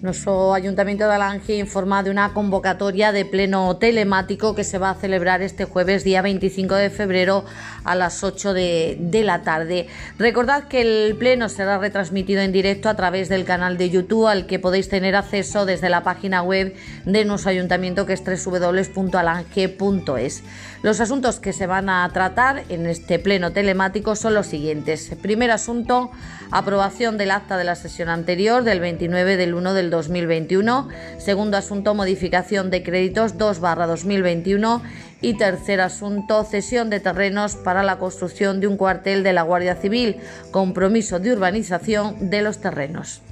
Nuestro Ayuntamiento de Alange informa de una convocatoria de pleno telemático que se va a celebrar este jueves, día 25 de febrero, a las 8 de, de, la tarde. Recordad que el pleno será retransmitido en directo a través del canal de YouTube al que podéis tener acceso desde la página web de nuestro ayuntamiento que es www.alange.es. Los asuntos que se van a tratar en este pleno telemático son los siguientes. Primer asunto, aprobación del acta de la sesión anterior del 29 del 1 del 2021. Segundo asunto, modificación de créditos 2 2021. Y tercer asunto, cesión de terrenos para la construcción de un cuartel de la Guardia Civil, compromiso de urbanización de los terrenos.